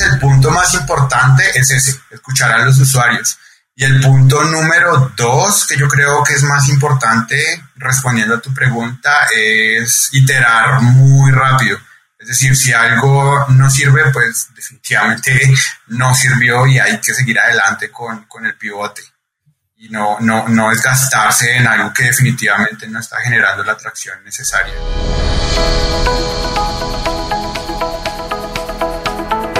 El punto más importante es ese, escuchar a los usuarios. Y el punto número dos, que yo creo que es más importante, respondiendo a tu pregunta, es iterar muy rápido. Es decir, si algo no sirve, pues definitivamente no sirvió y hay que seguir adelante con, con el pivote. Y no, no, no es gastarse en algo que definitivamente no está generando la atracción necesaria.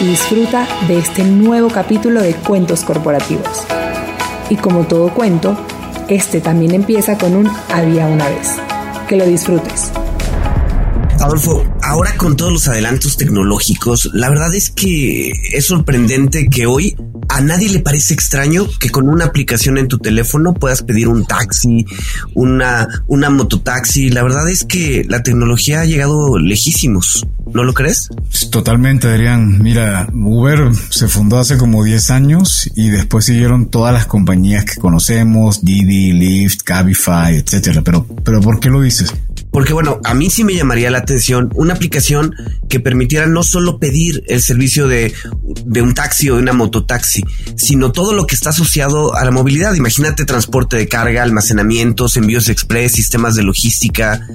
y disfruta de este nuevo capítulo de Cuentos Corporativos. Y como todo cuento, este también empieza con un había una vez. Que lo disfrutes. Adolfo, ahora con todos los adelantos tecnológicos, la verdad es que es sorprendente que hoy a nadie le parece extraño que con una aplicación en tu teléfono puedas pedir un taxi, una, una mototaxi. La verdad es que la tecnología ha llegado lejísimos. ¿No lo crees? Totalmente, Adrián. Mira, Uber se fundó hace como 10 años y después siguieron todas las compañías que conocemos, Didi, Lyft, Cabify, etcétera. Pero, pero ¿por qué lo dices? Porque bueno, a mí sí me llamaría la atención una aplicación que permitiera no solo pedir el servicio de, de un taxi o de una mototaxi, sino todo lo que está asociado a la movilidad. Imagínate transporte de carga, almacenamientos, envíos express, sistemas de logística.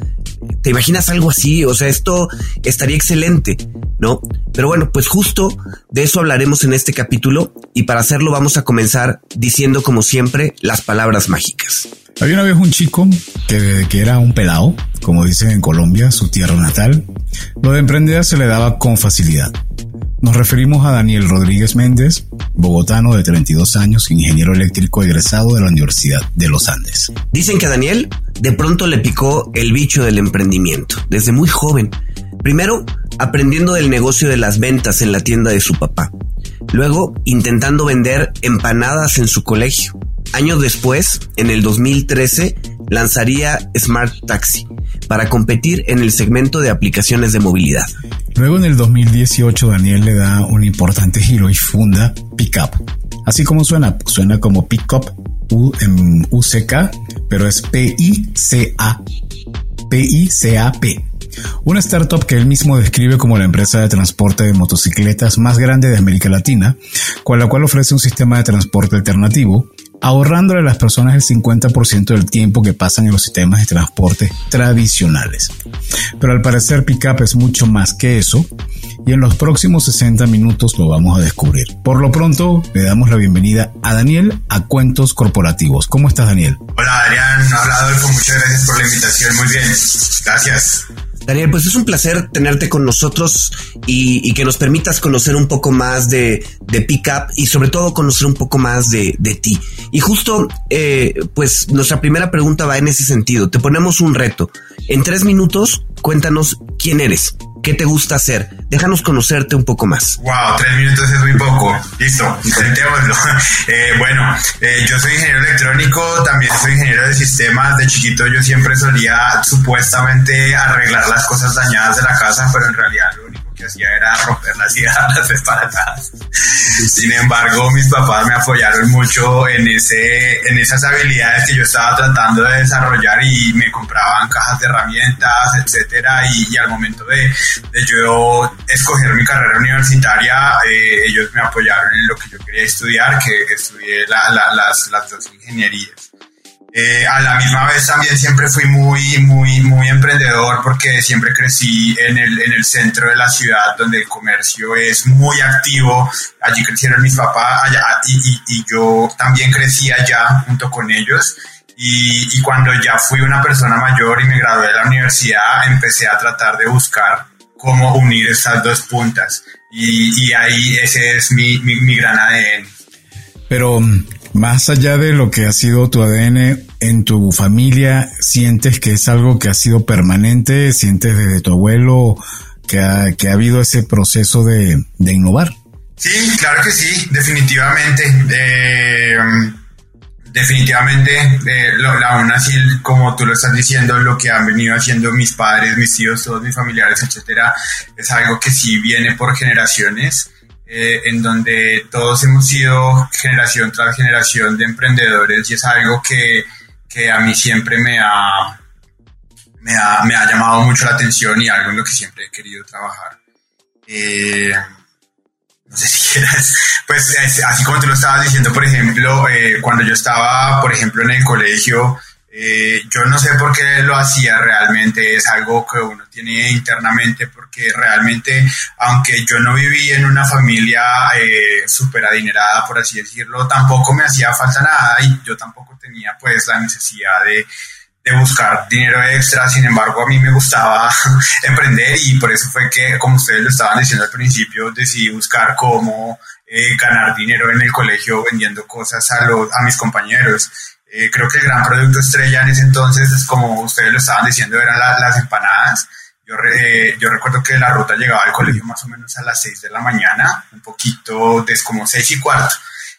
¿Te imaginas algo así? O sea, esto estaría excelente, ¿no? Pero bueno, pues justo de eso hablaremos en este capítulo y para hacerlo vamos a comenzar diciendo como siempre las palabras mágicas. Había una vez un chico que, que, era un pelado, como dicen en Colombia, su tierra natal. Lo de emprender se le daba con facilidad. Nos referimos a Daniel Rodríguez Méndez, bogotano de 32 años, ingeniero eléctrico egresado de la Universidad de los Andes. Dicen que a Daniel de pronto le picó el bicho del emprendimiento, desde muy joven. Primero, aprendiendo del negocio de las ventas en la tienda de su papá. Luego, intentando vender empanadas en su colegio. Años después, en el 2013, lanzaría Smart Taxi para competir en el segmento de aplicaciones de movilidad. Luego en el 2018 Daniel le da un importante giro y funda Pickup. Así como suena, suena como Pickup U en UCK, pero es P-I-C-A. P-I-C-A-P. Una startup que él mismo describe como la empresa de transporte de motocicletas más grande de América Latina, con la cual ofrece un sistema de transporte alternativo ahorrándole a las personas el 50% del tiempo que pasan en los sistemas de transporte tradicionales. Pero al parecer Pickup es mucho más que eso y en los próximos 60 minutos lo vamos a descubrir. Por lo pronto, le damos la bienvenida a Daniel a Cuentos Corporativos. ¿Cómo estás, Daniel? Hola, Adrián. Hola, Adolfo. Muchas gracias por la invitación. Muy bien. Gracias. Daniel, pues es un placer tenerte con nosotros y, que nos permitas conocer un poco más de, de Pickup y sobre todo conocer un poco más de, de ti. Y justo, eh, pues nuestra primera pregunta va en ese sentido. Te ponemos un reto. En tres minutos, cuéntanos quién eres. ¿Qué te gusta hacer? Déjanos conocerte un poco más. Wow, tres minutos es muy poco. Listo, intentémoslo. Eh, bueno, eh, yo soy ingeniero electrónico, también soy ingeniero de sistemas. De chiquito yo siempre solía supuestamente arreglar las cosas dañadas de la casa, pero en realidad que hacía era romperlas y dejarlas desparatadas. Sin embargo, mis papás me apoyaron mucho en, ese, en esas habilidades que yo estaba tratando de desarrollar y me compraban cajas de herramientas, etcétera. Y, al momento de, de, yo escoger mi carrera universitaria, eh, ellos me apoyaron en lo que yo quería estudiar, que estudié la, la, las, las dos ingenierías. Eh, a la misma vez también siempre fui muy, muy, muy emprendedor porque siempre crecí en el, en el centro de la ciudad donde el comercio es muy activo. Allí crecieron mis papás allá, y, y, yo también crecí allá junto con ellos. Y, y, cuando ya fui una persona mayor y me gradué de la universidad, empecé a tratar de buscar cómo unir estas dos puntas. Y, y ahí ese es mi, mi, mi gran ADN. Pero más allá de lo que ha sido tu ADN en tu familia, ¿sientes que es algo que ha sido permanente? ¿Sientes desde tu abuelo que ha, que ha habido ese proceso de, de innovar? Sí, claro que sí, definitivamente. Eh, definitivamente, eh, aún así, como tú lo estás diciendo, lo que han venido haciendo mis padres, mis tíos, todos mis familiares, etcétera, es algo que sí viene por generaciones. Eh, en donde todos hemos sido generación tras generación de emprendedores y es algo que, que a mí siempre me ha, me ha, me ha, llamado mucho la atención y algo en lo que siempre he querido trabajar. Eh, no sé si quieras, pues así como tú lo estabas diciendo, por ejemplo, eh, cuando yo estaba, por ejemplo, en el colegio, eh, yo no sé por qué lo hacía realmente, es algo que uno tiene internamente, porque realmente, aunque yo no viví en una familia eh, súper adinerada, por así decirlo, tampoco me hacía falta nada y yo tampoco tenía pues la necesidad de, de buscar dinero extra, sin embargo a mí me gustaba emprender y por eso fue que, como ustedes lo estaban diciendo al principio, decidí buscar cómo eh, ganar dinero en el colegio vendiendo cosas a, los, a mis compañeros. Eh, creo que el gran producto estrella en ese entonces, como ustedes lo estaban diciendo, eran las empanadas. Yo, eh, yo recuerdo que la ruta llegaba al colegio más o menos a las 6 de la mañana, un poquito, desde como 6 y cuarto.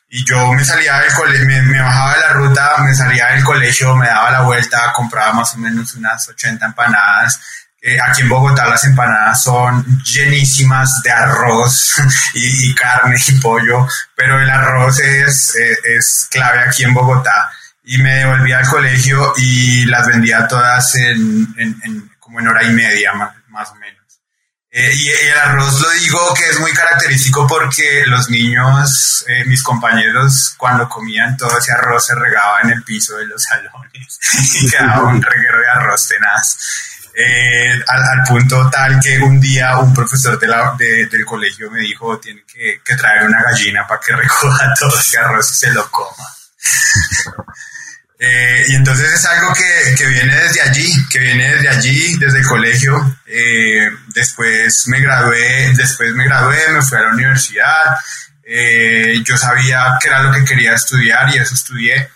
Y yo me salía del colegio, me, bajaba de la ruta, me salía del colegio, me daba la vuelta, compraba más o menos unas 80 empanadas. Eh, aquí en Bogotá las empanadas son llenísimas de arroz y, carne y pollo, pero el arroz es, es clave aquí en Bogotá y me devolví al colegio y las vendía todas en, en, como en hora y media más, más o menos. Eh, y el arroz lo digo que es muy característico porque los niños, eh, mis compañeros, cuando comían todo ese arroz se regaba en el piso de los salones y quedaba un reguero de arroz tenaz. Eh, al, al, punto tal que un día un profesor de la, de, del colegio me dijo, tiene que, que traer una gallina para que recoja todo ese arroz y se lo coma. Eh, y entonces es algo que, que, viene desde allí, que viene desde allí, desde el colegio. Eh, después me gradué, después me gradué, me fui a la universidad. Eh, yo sabía que era lo que quería estudiar y eso estudié.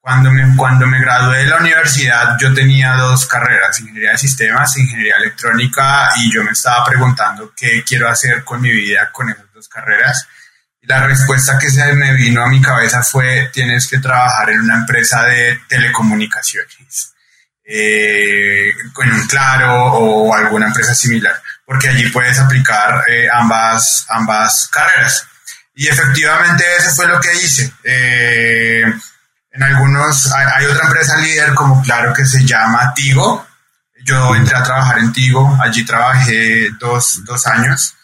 Cuando me, cuando me gradué de la universidad yo tenía dos carreras, ingeniería de sistemas e ingeniería electrónica y yo me estaba preguntando qué quiero hacer con mi vida con esas dos carreras la respuesta que se me vino a mi cabeza fue, tienes que trabajar en una empresa de telecomunicaciones, eh, con un Claro o alguna empresa similar, porque allí puedes aplicar eh, ambas, ambas carreras. Y efectivamente eso fue lo que hice. Eh, en algunos, hay, otra empresa líder como Claro que se llama Tigo. Yo entré a trabajar en Tigo, allí trabajé dos, dos años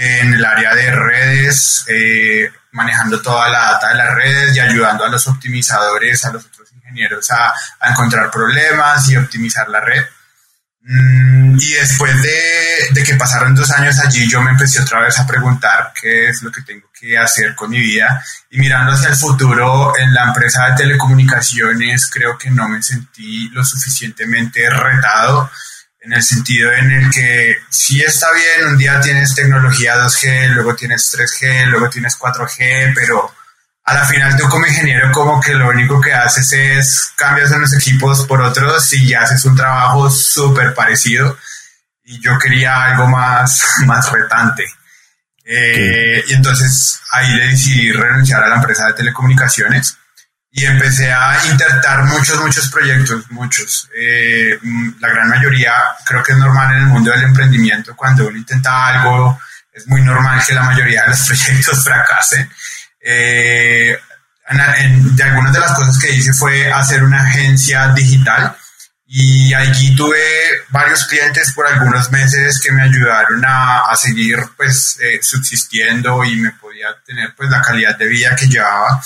en el área de redes, eh, manejando toda la data de las redes y ayudando a los optimizadores, a los otros ingenieros a, encontrar problemas y optimizar la red. Mm, y después de, de, que pasaron dos años allí, yo me empecé otra vez a preguntar qué es lo que tengo que hacer con mi vida. Y mirando hacia el futuro en la empresa de telecomunicaciones, creo que no me sentí lo suficientemente retado en el sentido en el que sí está bien, un día tienes tecnología 2G, luego tienes 3G, luego tienes 4G, pero a la final tú como ingeniero como que lo único que haces es cambias los equipos por otros y haces un trabajo súper parecido. Y yo quería algo más, más retante. Eh, y entonces ahí decidí renunciar a la empresa de telecomunicaciones y empecé a intentar muchos, muchos proyectos, muchos. Eh, mm, la gran mayoría, creo que es normal en el mundo del emprendimiento, cuando uno intenta algo, es muy normal que la mayoría de los proyectos fracasen. Eh, de algunas de las cosas que hice fue hacer una agencia digital y allí tuve varios clientes por algunos meses que me ayudaron a, a seguir pues eh, subsistiendo y me podía tener pues la calidad de vida que llevaba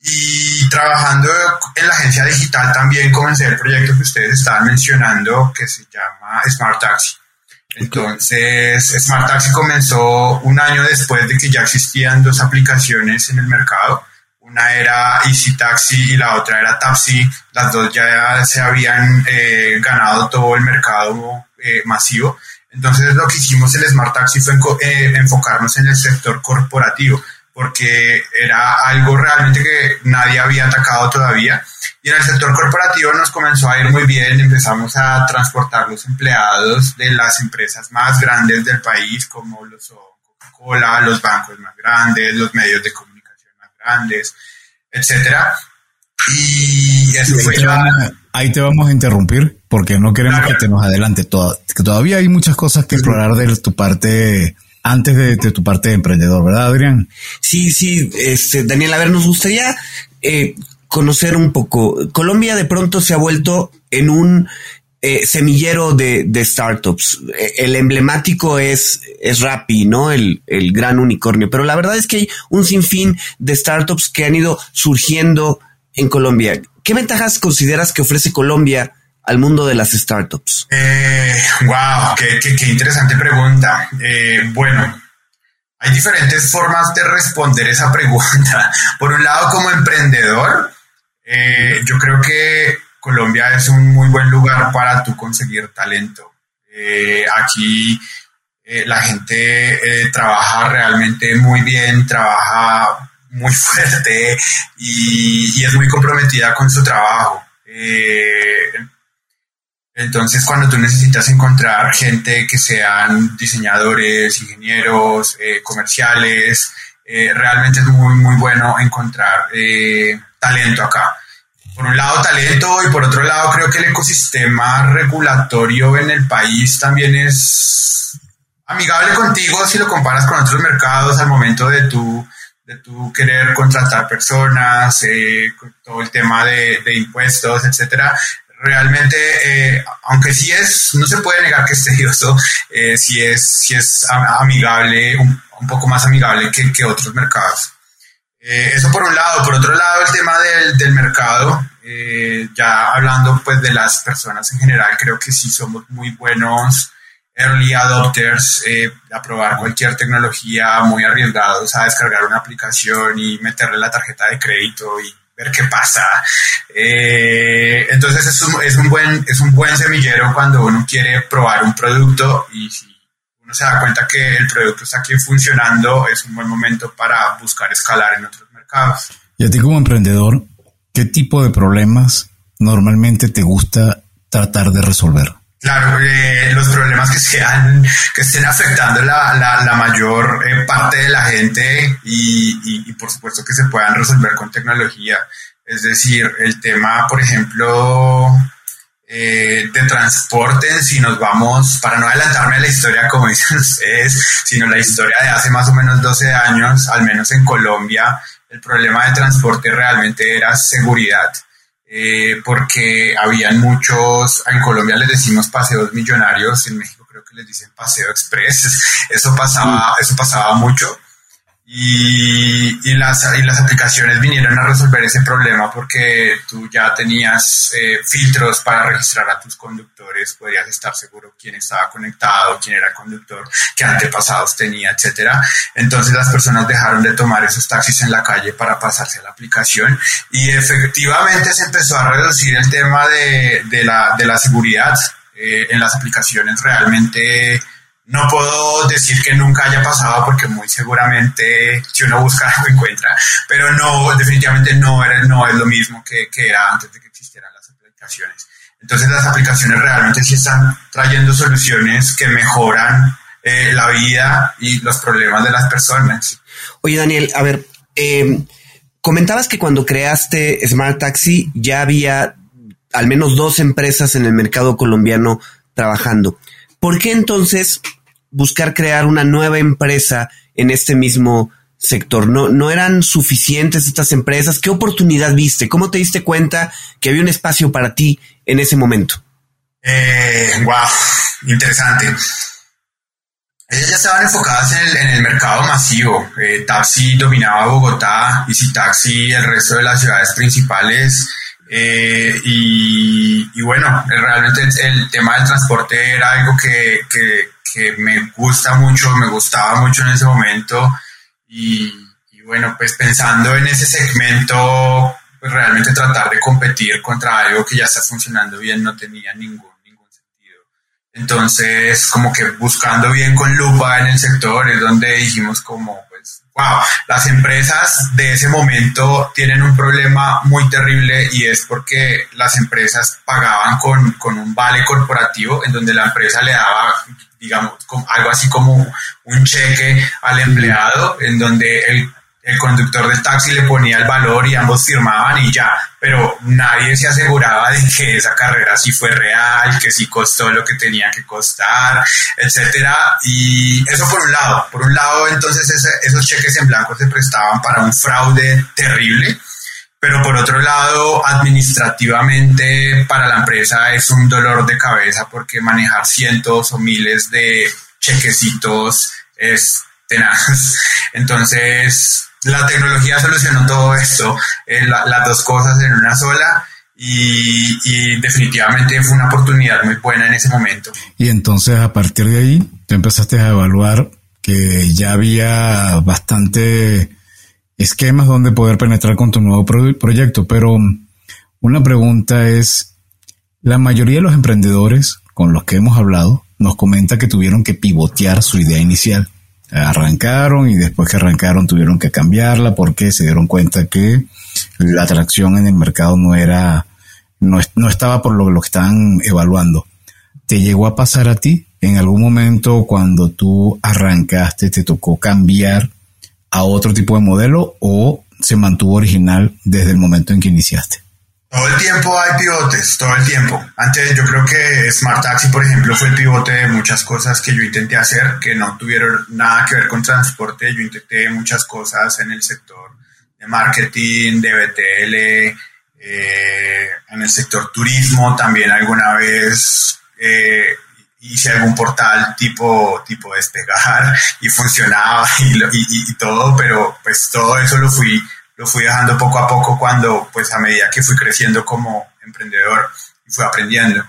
y trabajando en la agencia digital también comencé el proyecto que ustedes estaban mencionando que se llama Smart Taxi. Entonces, Smart Taxi comenzó un año después de que ya existían dos aplicaciones en el mercado. Una era Easy Taxi y la otra era Taxi. Las dos ya se habían eh, ganado todo el mercado eh, masivo. Entonces, lo que hicimos el Smart Taxi fue eh, enfocarnos en el sector corporativo porque era algo realmente que nadie había atacado todavía. Y en el sector corporativo nos comenzó a ir muy bien, empezamos a transportar los empleados de las empresas más grandes del país, como lo son Coca-Cola, los bancos más grandes, los medios de comunicación más grandes, etcétera. Y eso ahí, fue te ahí te vamos a interrumpir porque no queremos Claro. que te nos adelante. Toda- que todavía hay muchas cosas que explorar de tu parte antes de, tu parte de emprendedor, ¿verdad, Adrián? Sí, sí, este, Daniel, a ver, nos gustaría eh, conocer un poco. Colombia de pronto se ha vuelto en un eh, semillero de, startups. Eh, El emblemático es, es Rappi, ¿no? El, el gran unicornio. Pero la verdad es que hay un sinfín de startups que han ido surgiendo en Colombia. ¿Qué ventajas consideras que ofrece Colombia al mundo de las startups? Eh, wow, qué, qué- qué interesante pregunta. Eh, bueno, hay diferentes formas de responder esa pregunta. Por un lado, como emprendedor, eh, yo creo que Colombia es un muy buen lugar para tú conseguir talento. Eh, aquí eh, la gente eh, trabaja realmente muy bien, trabaja muy fuerte y es muy comprometida con su trabajo. Entonces, cuando tú necesitas encontrar gente que sean diseñadores, ingenieros, eh, comerciales, eh, realmente es muy, muy bueno encontrar eh, talento acá. Por un lado, talento y por otro lado, creo que el ecosistema regulatorio en el país también es amigable contigo si lo comparas con otros mercados al momento de tu, de querer contratar personas, todo el tema de, de impuestos, etcétera realmente, eh, aunque sí es, no se puede negar que es tedioso, eh, sí es, sí es amigable, un, poco más amigable que, que otros mercados. Eh, eso por un lado. Por otro lado, el tema del, del mercado, eh, ya hablando pues de las personas en general, creo que sí somos muy buenos early adopters, a probar cualquier tecnología, muy arriesgados a descargar una aplicación y meterle la tarjeta de crédito y ver qué pasa. Eh, entonces es un, es, un buen, es un buen semillero cuando uno quiere probar un producto y si uno se da cuenta que el producto está aquí funcionando, es un buen momento para buscar escalar en otros mercados. Y a ti como emprendedor, ¿qué tipo de problemas normalmente te gusta tratar de resolver? Claro, eh, los problemas que sean, que estén afectando la, la, mayor eh, parte de la gente y, y, y, por supuesto que se puedan resolver con tecnología. Es decir, el tema, por ejemplo, eh, de transporte, si nos vamos, para no adelantarme a la historia como dicen ustedes, sino la historia de hace más o menos 12 años, al menos en Colombia, el problema de transporte realmente era seguridad. Eh, porque habían muchos, en Colombia les decimos paseos millonarios, en México creo que les dicen paseo express, eso pasaba, eso pasaba mucho. Y, las, y las aplicaciones vinieron a resolver ese problema porque tú ya tenías eh, filtros para registrar a tus conductores, podrías estar seguro quién estaba conectado, quién era conductor, qué antepasados tenía, etcétera. Entonces las personas dejaron de tomar esos taxis en la calle para pasarse a la aplicación y efectivamente se empezó a reducir el tema de, de, la, de la seguridad eh, en las aplicaciones realmente no puedo decir que nunca haya pasado porque muy seguramente si uno busca lo encuentra, pero no, definitivamente no, era, no es lo mismo que, que era antes de que existieran las aplicaciones. Entonces las aplicaciones realmente sí están trayendo soluciones que mejoran eh, la vida y los problemas de las personas. Oye Daniel, a ver, eh, comentabas que cuando creaste Smart Taxi ya había al menos dos empresas en el mercado colombiano trabajando. ¿Por qué entonces buscar crear una nueva empresa en este mismo sector? ¿No, ¿No eran suficientes estas empresas? ¿Qué oportunidad viste? ¿Cómo te diste cuenta que había un espacio para ti en ese momento? Eh, wow, interesante. Ellas ya estaban enfocadas en el, mercado masivo. Eh, Taxi dominaba Bogotá, Easy Taxi el resto de las ciudades principales. Eh, y, bueno, realmente el, tema del transporte era algo que, que, me gusta mucho, me gustaba mucho en ese momento. Y, y bueno, pues pensando en ese segmento, pues realmente tratar de competir contra algo que ya está funcionando bien no tenía ningún, ningún sentido. Entonces, como que buscando bien con lupa en el sector es donde dijimos como, pues, wow, las empresas de ese momento tienen un problema muy terrible y es porque las empresas pagaban con, con un vale corporativo en donde la empresa le daba digamos, algo así como un cheque al empleado en donde el el conductor del taxi le ponía el valor y ambos firmaban y ya, pero nadie se aseguraba de que esa carrera sí fue real, que sí costó lo que tenía que costar, etcétera. Y eso por un lado. Por un lado, entonces esos cheques en blanco se prestaban para un fraude terrible, pero por otro lado, administrativamente para la empresa es un dolor de cabeza porque manejar cientos o miles de chequecitos es tenaz. Entonces, la tecnología solucionó todo esto, eh, las dos cosas en una sola. Y, definitivamente fue una oportunidad muy buena en ese momento. Y entonces a partir de ahí, tú empezaste a evaluar que ya había bastante esquemas donde poder penetrar con tu nuevo proyecto, pero una pregunta es, la mayoría de los emprendedores con los que hemos hablado nos comenta que tuvieron que pivotear su idea inicial arrancaron y después que arrancaron tuvieron que cambiarla porque se dieron cuenta que la atracción en el mercado no era, no, no estaba por lo, lo, que estaban evaluando. ¿Te llegó a pasar a ti en algún momento cuando tú arrancaste, te tocó cambiar a otro tipo de modelo o se mantuvo original desde el momento en que iniciaste? Todo el tiempo hay pivotes, todo el tiempo. Antes yo creo que Smart Taxi, por ejemplo, fue el pivote de muchas cosas que yo intenté hacer que no tuvieron nada que ver con transporte. Yo intenté muchas cosas en el sector de marketing, de BTL, eh, en el sector turismo también alguna vez eh, hice algún portal tipo, tipo despegar y funcionaba y, y todo, pero pues todo eso lo fui lo fui dejando poco a poco cuando, pues a medida que fui creciendo como emprendedor y fui aprendiendo.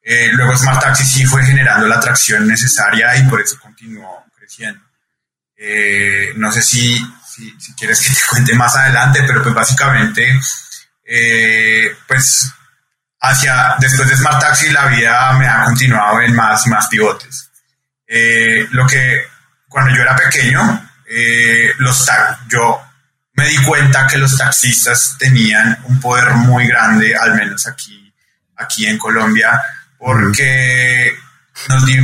Eh, luego Smart Taxi sí fue generando la atracción necesaria y por eso continuó creciendo. Eh, no sé si, si, quieres que te cuente más adelante, pero pues básicamente, eh, pues hacia, después de Smart Taxi la vida me ha continuado en más más pivotes. lo que, cuando yo era pequeño, los yo me di cuenta que los taxistas tenían un poder muy grande, al menos aquí, aquí en Colombia, porque,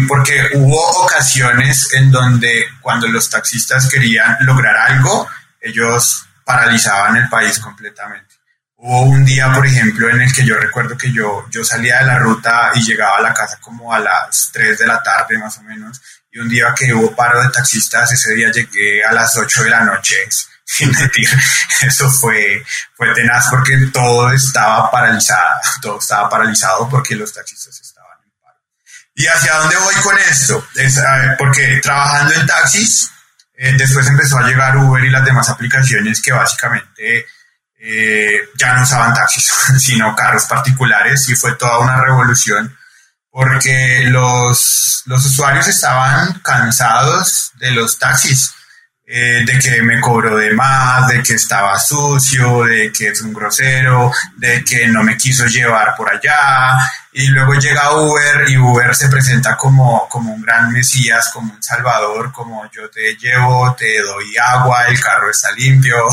porque hubo ocasiones en donde cuando los taxistas querían lograr algo, ellos paralizaban el país completamente. Hubo un día, por ejemplo, en el que yo recuerdo que yo, yo salía de la ruta y llegaba a la casa como a las 3 de la tarde más o menos, y un día que hubo paro de taxistas, ese día llegué a las 8 de la noche sin mentir, eso fue, fue tenaz porque todo estaba paralizado, todo estaba paralizado porque los taxistas estaban en paro. ¿Y hacia dónde voy con esto? Es, porque trabajando en taxis, eh, después empezó a llegar Uber y las demás aplicaciones que básicamente eh, ya no usaban taxis, sino carros particulares y fue toda una revolución porque los, los usuarios estaban cansados de los taxis eh, de que me cobró de más, de que estaba sucio, de que es un grosero, de que no me quiso llevar por allá. Y luego llega Uber y Uber se presenta como, como un gran mesías, como un salvador, como yo te llevo, te doy agua, el carro está limpio.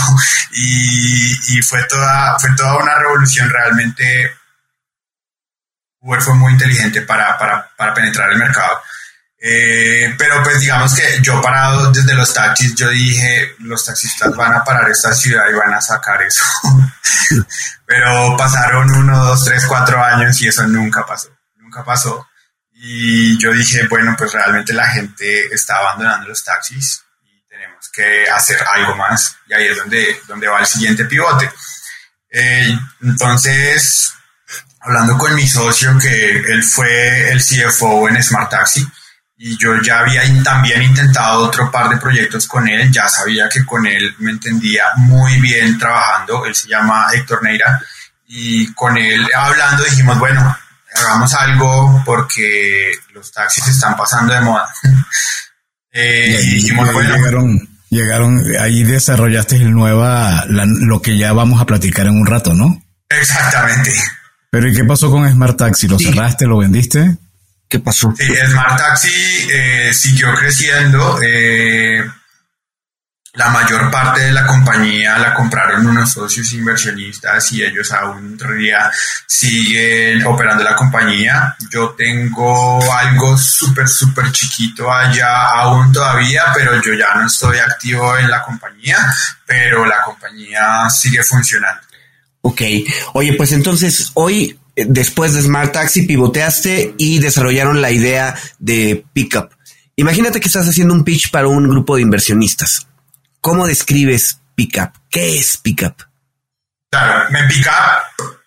Y, y fue, toda, fue toda una revolución realmente. Uber fue muy inteligente para, para, para penetrar el mercado. Eh, pero pues digamos que yo parado desde los taxis, yo dije, los taxistas van a parar esta ciudad y van a sacar eso. pero pasaron uno, dos, tres, cuatro años y eso nunca pasó, nunca pasó. Y yo dije, bueno, pues realmente la gente está abandonando los taxis y tenemos que hacer algo más. Y ahí es donde, donde va el siguiente pivote. Eh, entonces, hablando con mi socio, que él fue el CFO en Smart Taxi, y yo ya había también intentado otro par de proyectos con él, ya sabía que con él me entendía muy bien trabajando, él se llama Héctor Neira, y con él hablando dijimos, bueno, hagamos algo porque los taxis están pasando de moda. eh, y, dijimos, bueno, llegaron, llegaron, ahí desarrollaste el nueva, lo que ya vamos a platicar en un rato, ¿no? Exactamente. Pero ¿y qué pasó con Smart Taxi? ¿Lo cerraste, lo vendiste? ¿Qué pasó? Sí, Smart Taxi eh, siguió creciendo. Eh, la mayor parte de la compañía la compraron unos socios inversionistas y ellos aún día siguen operando la compañía. Yo tengo algo súper, súper chiquito allá aún todavía, pero yo ya no estoy activo en la compañía, pero la compañía sigue funcionando. Ok, oye, pues entonces hoy, después de Smart Taxi, pivoteaste y desarrollaron la idea de Pickup. Imagínate que estás haciendo un pitch para un grupo de inversionistas ¿Cómo describes Pickup? ¿Qué es Pickup? Claro, en Pickup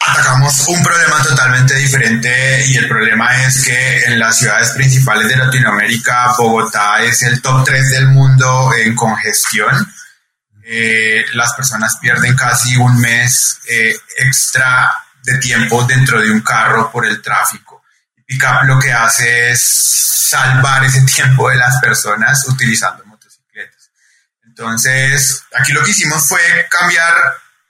atacamos un problema totalmente diferente y el problema es que en las ciudades principales de Latinoamérica, Bogotá es el top 3 del mundo en congestión. Eh, las personas pierden casi un mes eh, extra de tiempo dentro de un carro por el tráfico. Pickup lo que hace es salvar ese tiempo de las personas utilizando entonces, aquí lo que hicimos fue cambiar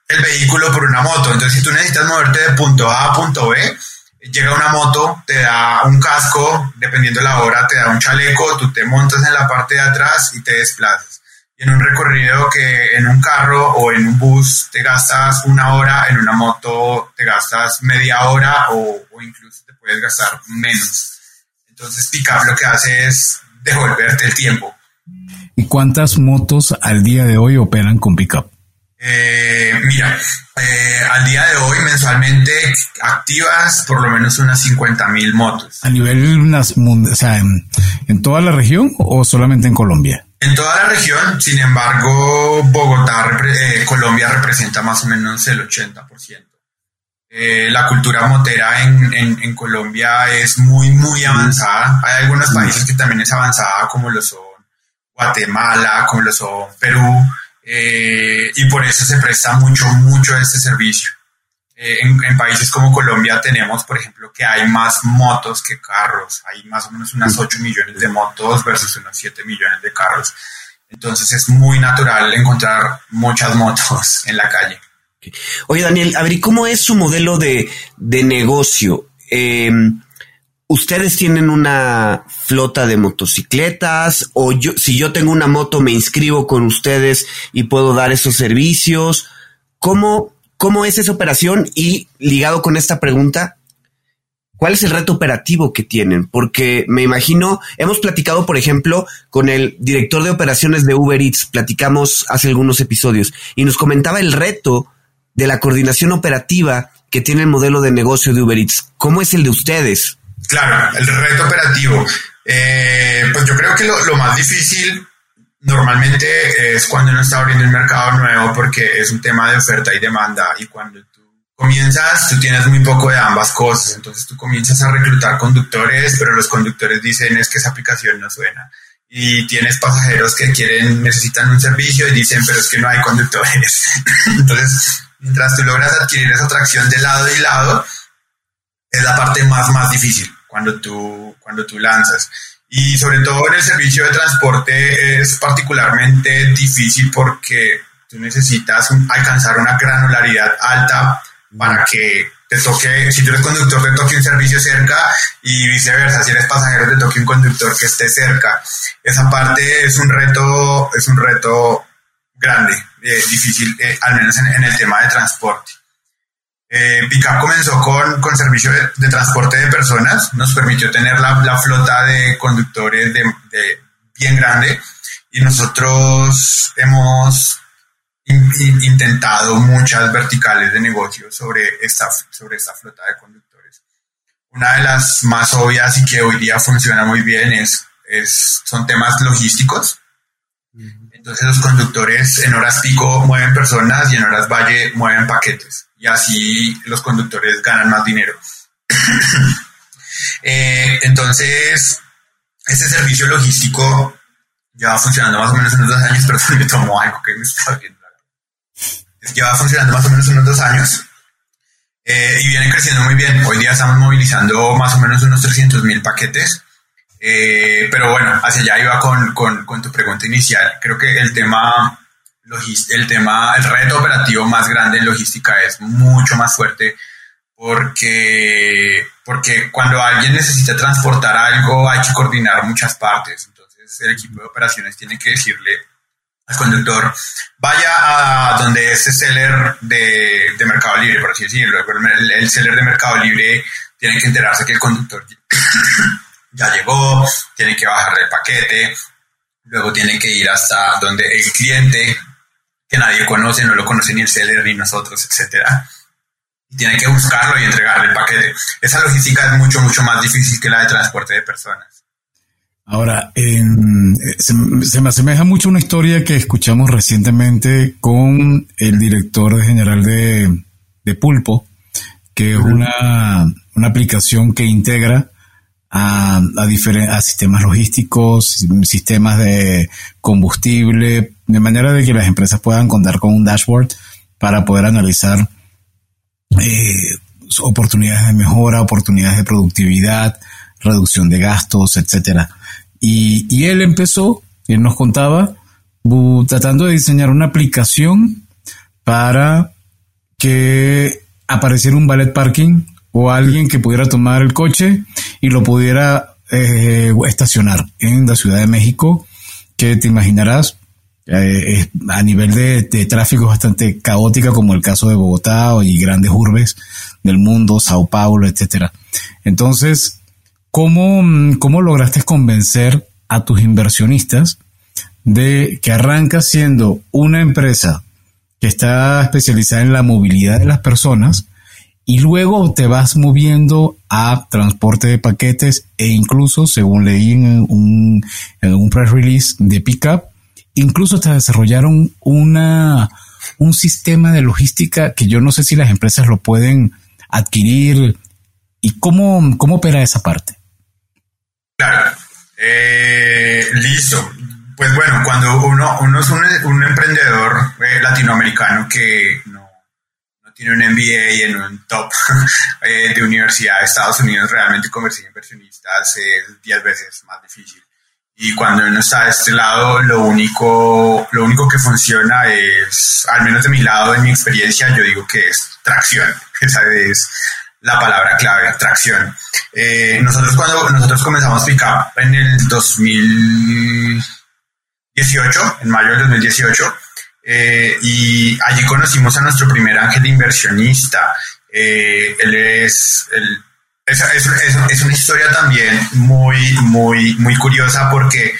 el vehículo por una moto. Entonces, si tú necesitas moverte de punto A a punto B, llega una moto, te da un casco, dependiendo de la hora, te da un chaleco, tú te montas en la parte de atrás y te desplazas. En un recorrido que en un carro o en un bus te gastas una hora, en una moto te gastas media hora o, o incluso te puedes gastar menos. Entonces, Pickup lo que hace es devolverte el tiempo. ¿Y cuántas motos al día de hoy operan con pickup? Eh, mira, eh, al día de hoy mensualmente activas por lo menos unas 50 mil motos. ¿A nivel, unas, o sea, en, toda la región o solamente en Colombia? En toda la región, sin embargo, Bogotá, eh, Colombia representa más o menos el 80%. la cultura motera en, en, Colombia es muy, muy avanzada. Hay algunos países que también es avanzada, como lo son Guatemala, como lo son Perú, eh, y por eso se presta mucho, mucho este servicio. Eh, en, países como Colombia tenemos, por ejemplo, que hay más motos que carros, hay más o menos unas 8 millones de motos versus unos 7 millones de carros. Entonces es muy natural encontrar muchas motos en la calle. Oye, Daniel, a ver, ¿y cómo es su modelo de, de negocio? Eh, ustedes tienen una flota de motocicletas o yo, si yo tengo una moto me inscribo con ustedes y puedo dar esos servicios. ¿Cómo, cómo es esa operación? Y ligado con esta pregunta, ¿cuál es el reto operativo que tienen? Porque me imagino, hemos platicado, por ejemplo, con el director de operaciones de Uber Eats, platicamos hace algunos episodios, y nos comentaba el reto de la coordinación operativa que tiene el modelo de negocio de Uber Eats. ¿Cómo es el de ustedes? Claro, el reto operativo. Eh, pues yo creo que lo, más difícil normalmente es cuando uno está abriendo un mercado nuevo porque es un tema de oferta y demanda y cuando tú comienzas, tú tienes muy poco de ambas cosas, entonces tú comienzas a reclutar conductores, pero los conductores dicen es que esa aplicación no suena y tienes pasajeros que quieren, necesitan un servicio y dicen pero es que no hay conductores. entonces, mientras tú logras adquirir esa atracción de lado y lado, es la parte más, más difícil cuando tú, cuando tú lanzas. Y sobre todo en el servicio de transporte es particularmente difícil porque tú necesitas alcanzar una granularidad alta para que te toque, si tú eres conductor, te toque un servicio cerca y viceversa, si eres pasajero, te toque un conductor que esté cerca. Esa parte es un reto, es un reto grande, eh, difícil, eh, al menos en, el tema de transporte. Eh, Pickup comenzó con, con servicio de, transporte de personas, nos permitió tener la, la flota de conductores de, bien grande y nosotros hemos intentado muchas verticales de negocio sobre esta, sobre esta flota de conductores. Una de las más obvias y que hoy día funciona muy bien es, es, son temas logísticos. Entonces los conductores en horas pico mueven personas y en horas valle mueven paquetes y así los conductores ganan más dinero. Eh, entonces, este servicio logístico lleva funcionando más o menos unos dos años, pero me tomó algo que me estaba viendo. Lleva funcionando más o menos unos dos años eh, y viene creciendo muy bien. Hoy día estamos movilizando más o menos unos 300 mil paquetes. Eh, pero bueno, hacia allá iba con, con, con tu pregunta inicial. Creo que el tema el tema, el reto operativo más grande en logística es mucho más fuerte porque, porque cuando alguien necesita transportar algo hay que coordinar muchas partes. Entonces el equipo de operaciones tiene que decirle al conductor, vaya a donde ese seller de, de Mercado Libre, por así decirlo. El, el seller de Mercado Libre tiene que enterarse que el conductor ya llegó, tiene que bajar el paquete, luego tiene que ir hasta donde el cliente, que nadie conoce, no lo conoce ni el seller ni nosotros, etcétera, y tiene que buscarlo y entregarle el paquete. Esa logística es mucho, mucho más difícil que la de transporte de personas. Ahora, se, me asemeja mucho una historia que escuchamos recientemente con el director general de, Pulpo, que es una, aplicación que integra a, sistemas logísticos, sistemas de combustible, de manera de que las empresas puedan contar con un dashboard para poder analizar eh, oportunidades de mejora, oportunidades de productividad, reducción de gastos, etcétera. Y, él empezó, él nos contaba, tratando de diseñar una aplicación para que apareciera un ballet parking o alguien que pudiera tomar el coche y lo pudiera eh, estacionar en la Ciudad de México, que te imaginarás, eh, a nivel de, tráfico bastante caótica como el caso de Bogotá y grandes urbes del mundo, Sao Paulo, etcétera. Entonces, Mm, ¿Cómo, lograste convencer a tus inversionistas de que arranca siendo una empresa que está especializada en la movilidad de las personas y luego te vas moviendo a transporte de paquetes e incluso, según leí en un, en un press release de Pickup, incluso te desarrollaron una, un sistema de logística que yo no sé si las empresas lo pueden adquirir y cómo, cómo opera esa parte. Claro. Eh, listo. Pues bueno, cuando uno, uno es un, emprendedor eh, latinoamericano que no, tiene un MBA en un top eh, de universidad de Estados Unidos, realmente convertir inversionistas es 10 veces más difícil. Y cuando uno está de este lado, lo único, lo único que funciona es, al menos de mi lado, en mi experiencia, yo digo que es tracción. Esa es la palabra clave, tracción. Eh, nosotros cuando nosotros comenzamos Pickup en el 2018, en mayo del 2018, eh, y allí conocimos a nuestro primer ángel inversionista. Eh, él es, es, es, es, una historia también muy, muy, muy curiosa porque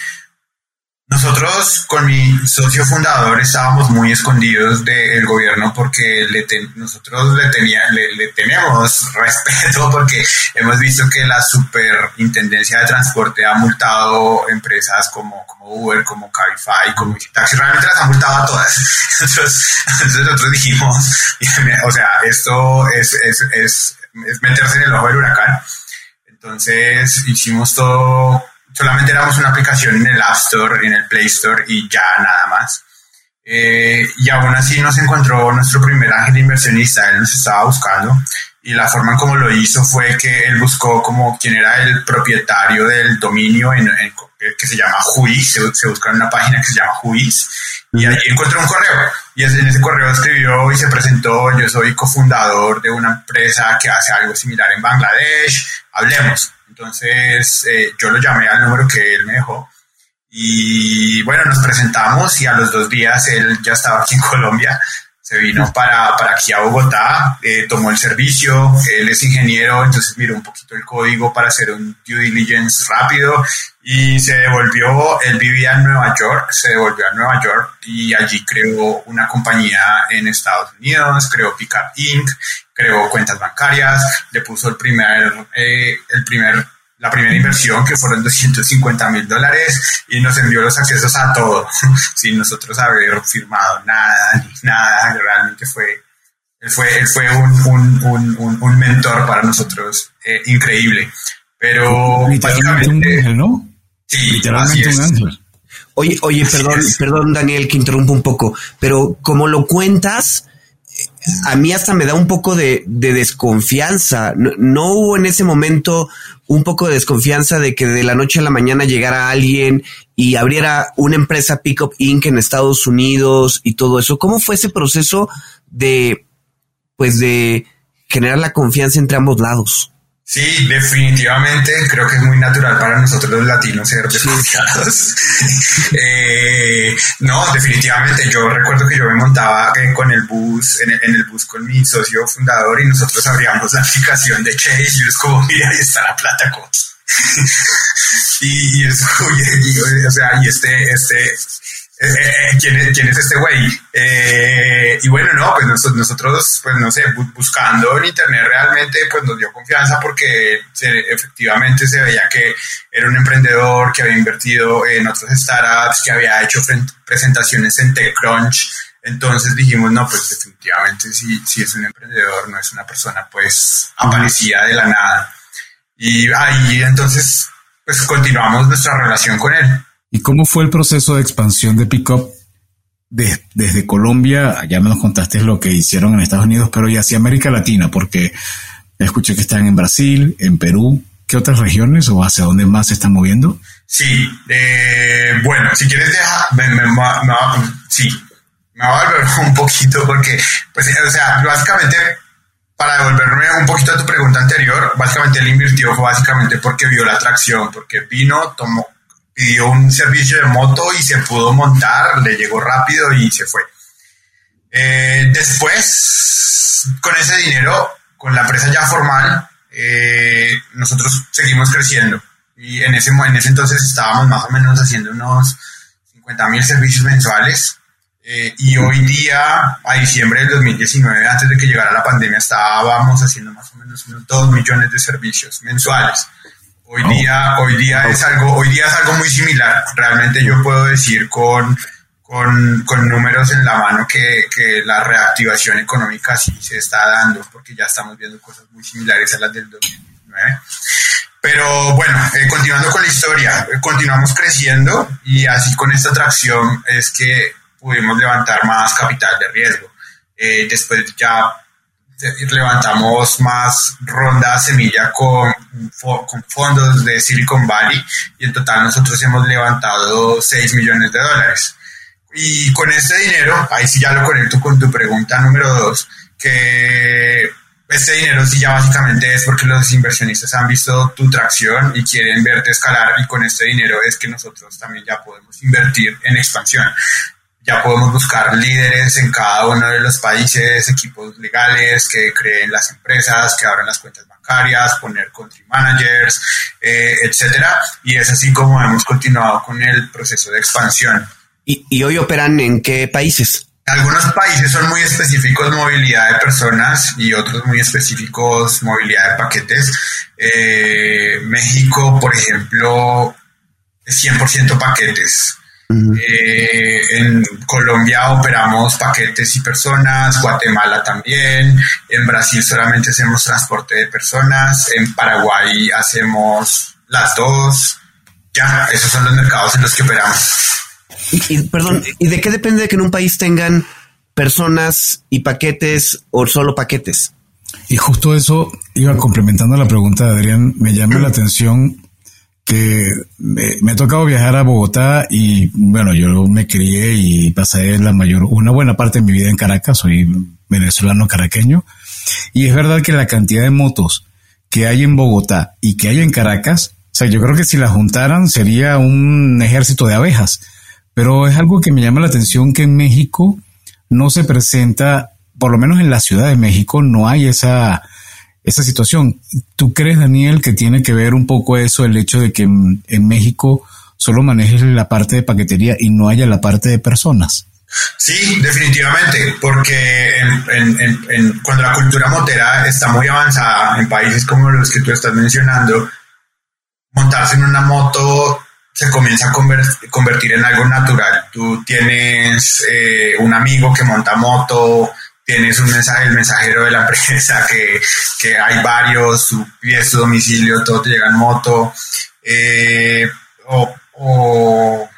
nosotros con mi socio fundador estábamos muy escondidos del gobierno porque le nosotros le, tenía, le, tenemos respeto porque hemos visto que la superintendencia de transporte ha multado empresas como, como Uber, como Cabify, como Taxi, realmente las ha multado a todas. Entonces, nosotros dijimos, o sea, esto es, es, es, es meterse en el ojo del huracán. Entonces hicimos todo solamente éramos una aplicación en el App Store, en el Play Store y ya nada más. Eh, y aún así nos encontró nuestro primer ángel inversionista, él nos estaba buscando y la forma en cómo lo hizo fue que él buscó como quien era el propietario del dominio en, que se llama Juiz, se, buscó en una página que se llama Juiz y allí encontró un correo. Y en ese correo escribió y se presentó, yo soy cofundador de una empresa que hace algo similar en Bangladesh, hablemos. Entonces eh, yo lo llamé al número que él me dejó y bueno, nos presentamos y a los dos días él ya estaba aquí en Colombia, se vino para, para aquí a Bogotá, eh, tomó el servicio, él es ingeniero, entonces miró un poquito el código para hacer un due diligence rápido y se devolvió, él vivía en Nueva York, se devolvió a Nueva York y allí creó una compañía en Estados Unidos, creó Pickup Inc., creó cuentas bancarias, le puso el primer, eh, el primer, la primera inversión que fueron 250 mil dólares y nos envió los accesos a todo, sin nosotros haber firmado nada, ni nada, realmente fue, él fue, él fue un, un, un, un mentor para nosotros eh, increíble. Pero literalmente un ángel, ¿no? Sí, literalmente un ángel. Oye, oye, perdón, perdón, Daniel, que interrumpo un poco, pero como lo cuentas, a mí hasta me da un poco de, desconfianza. No, hubo en ese momento un poco de desconfianza de que de la noche a la mañana llegara alguien y abriera una empresa Pickup Inc. en Estados Unidos y todo eso. ¿Cómo fue ese proceso de, pues de generar la confianza entre ambos lados. Sí, definitivamente creo que es muy natural para nosotros los latinos ser desconfiados. eh, no, definitivamente. Yo recuerdo que yo me montaba eh, con el bus, en el, bus con mi socio fundador y nosotros abríamos la aplicación de Chase y yo es como, mira, ahí está la plata. y, y, eso, y, o sea, y este, este, eh, ¿quién, es, ¿quién, es, este güey? Eh, y bueno, no, pues nosotros, pues no sé, buscando en internet realmente, pues nos dio confianza porque efectivamente se veía que era un emprendedor que había invertido en otros startups, que había hecho presentaciones en TechCrunch. Entonces dijimos, no, pues definitivamente sí, sí es un emprendedor, no es una persona pues aparecida de la nada. Y ahí entonces, pues continuamos nuestra relación con él. ¿Y cómo fue el proceso de expansión de Pickup desde Colombia? Ya me nos contaste lo que hicieron en Estados Unidos, pero y hacia América Latina, porque escuché que están en Brasil, en Perú. ¿Qué otras regiones o hacia dónde más se están moviendo? Sí, eh, bueno, si quieres dejar, me, sí, me voy a volver un poquito porque, pues, o sea, básicamente, para devolverme un poquito a tu pregunta anterior, básicamente él invirtió básicamente porque vio la atracción, porque vino, tomó, pidió un servicio de moto y se pudo montar, le llegó rápido y se fue. Eh, después, con ese dinero, con la empresa ya formal, eh, nosotros seguimos creciendo. Y en ese, en ese entonces estábamos más o menos haciendo unos 50 mil servicios mensuales. Eh, y hoy día, a diciembre del 2019, antes de que llegara la pandemia, estábamos haciendo más o menos unos 2 millones de servicios mensuales. Hoy día, hoy día es algo, hoy día es algo muy similar. Realmente yo puedo decir con, con, con números en la mano que, que, la reactivación económica sí se está dando, porque ya estamos viendo cosas muy similares a las del 2019. Pero bueno, eh, continuando con la historia, eh, continuamos creciendo y así con esta atracción es que pudimos levantar más capital de riesgo. Eh, después ya levantamos más ronda semilla con, con fondos de Silicon Valley y en total nosotros hemos levantado 6 millones de dólares. Y con este dinero, ahí sí ya lo conecto con tu pregunta número 2, que este dinero sí ya básicamente es porque los inversionistas han visto tu tracción y quieren verte escalar y con este dinero es que nosotros también ya podemos invertir en expansión ya podemos buscar líderes en cada uno de los países, equipos legales que creen las empresas, que abran las cuentas bancarias, poner country managers, eh, etcétera. Y es así como hemos continuado con el proceso de expansión. ¿Y, hoy operan en qué países? Algunos países son muy específicos movilidad de personas y otros muy específicos movilidad de paquetes. Eh, México, por ejemplo, es 100% paquetes. Eh, en Colombia operamos paquetes y personas, Guatemala también, en Brasil solamente hacemos transporte de personas, en Paraguay hacemos las dos. Ya, esos son los mercados en los que operamos. Y, perdón, ¿y de qué depende de que en un país tengan personas y paquetes o solo paquetes? Y justo eso iba complementando la pregunta de Adrián, me llama la atención que me, ha tocado viajar a Bogotá y bueno, yo me crié y pasé la mayor, una buena parte de mi vida en Caracas, soy venezolano caraqueño, y es verdad que la cantidad de motos que hay en Bogotá y que hay en Caracas, o sea, yo creo que si las juntaran sería un ejército de abejas, pero es algo que me llama la atención que en México no se presenta, por lo menos en la Ciudad de México, no hay esa, esa situación. ¿Tú crees, Daniel, que tiene que ver un poco eso, el hecho de que en, México solo manejes la parte de paquetería y no haya la parte de personas? Sí, definitivamente, porque cuando la cultura motera está muy avanzada en países como los que tú estás mencionando, montarse en una moto se comienza a convertir en algo natural. Tú tienes eh, un amigo que monta moto, tienes un mensaje, el mensajero de la empresa, que, que hay varios, su pides su domicilio, todo te llega en moto, eh, o, o,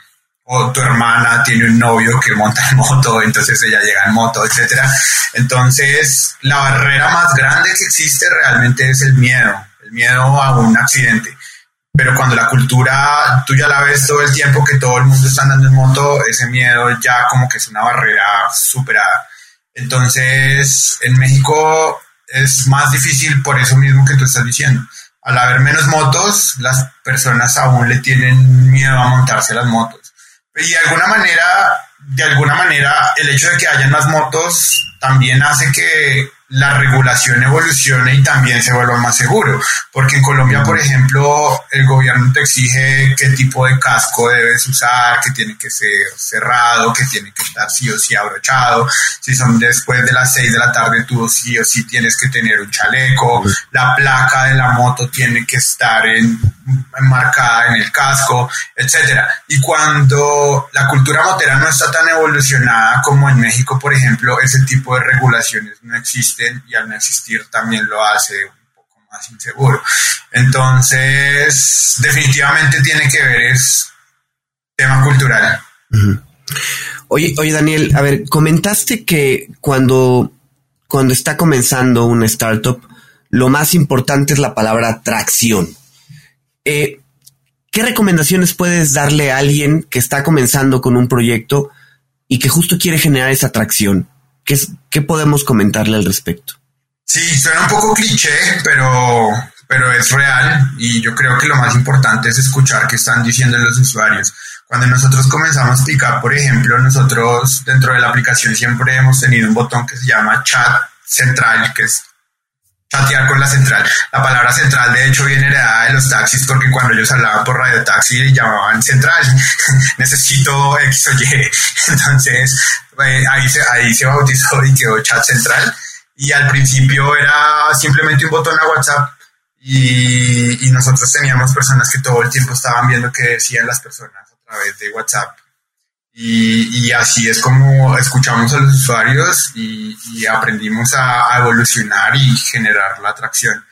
tu hermana tiene un novio que monta en moto, entonces ella llega en moto, etcétera. Entonces, la barrera más grande que existe realmente es el miedo, el miedo a un accidente. Pero cuando la cultura tú ya la ves todo el tiempo que todo el mundo está andando en moto, ese miedo ya como que es una barrera superada. Entonces, en México es más difícil por eso mismo que tú estás diciendo. Al haber menos motos, las personas aún le tienen miedo a montarse las motos. Y de alguna manera, de alguna manera, el hecho de que haya más motos también hace que la regulación evolucione y también se vuelva más seguro. Porque en Colombia, por ejemplo, el gobierno te exige qué tipo de casco debes usar, que tiene que ser cerrado, que tiene que estar sí o sí abrochado. Si son después de las 6 de la tarde, tú sí o sí tienes que tener un chaleco. La placa de la moto tiene que estar en, enmarcada en el casco, etcétera. Y cuando la cultura motera no está tan evolucionada como en México, por ejemplo, ese tipo de regulaciones no existen y al no existir también lo hace un poco más inseguro. Entonces, definitivamente tiene que ver es tema cultural. Oye, oye Daniel, a ver, comentaste que cuando, cuando está comenzando una startup, lo más importante es la palabra tracción. Eh, ¿Qué recomendaciones puedes darle a alguien que está comenzando con un proyecto y que justo quiere generar esa tracción? ¿Qué, podemos comentarle al respecto? Sí, suena un poco cliché, pero, pero es real y yo creo que lo más importante es escuchar qué están diciendo los usuarios. Cuando nosotros comenzamos explicar, por ejemplo, nosotros dentro de la aplicación siempre hemos tenido un botón que se llama chat central, que es chatear con la central. La palabra central, de hecho, viene heredada de los taxis porque cuando ellos hablaban por radio taxi llamaban central. Necesito X o Y. Entonces, eh, ahí, se, ahí se bautizó y quedó chat central. Y al principio era simplemente un botón a WhatsApp y, y nosotros teníamos personas que todo el tiempo estaban viendo qué decían las personas a través de WhatsApp. Y, así es como escuchamos a los usuarios y, y aprendimos a, a, evolucionar y generar la atracción.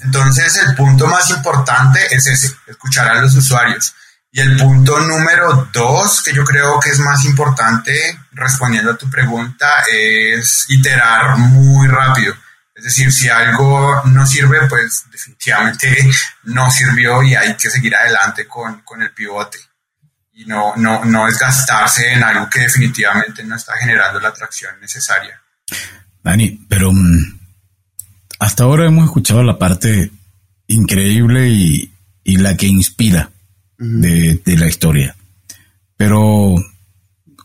Entonces el punto más importante es ese, escuchar a los usuarios. Y el punto número dos, que yo creo que es más importante, respondiendo a tu pregunta, es iterar muy rápido. Es decir, si algo no sirve, pues definitivamente no sirvió y hay que seguir adelante con, con el pivote. Y no, no, no desgastarse en algo que definitivamente no está generando la atracción necesaria. Dani, pero mm, hasta ahora hemos escuchado la parte increíble y, y la que inspira de, la historia. Pero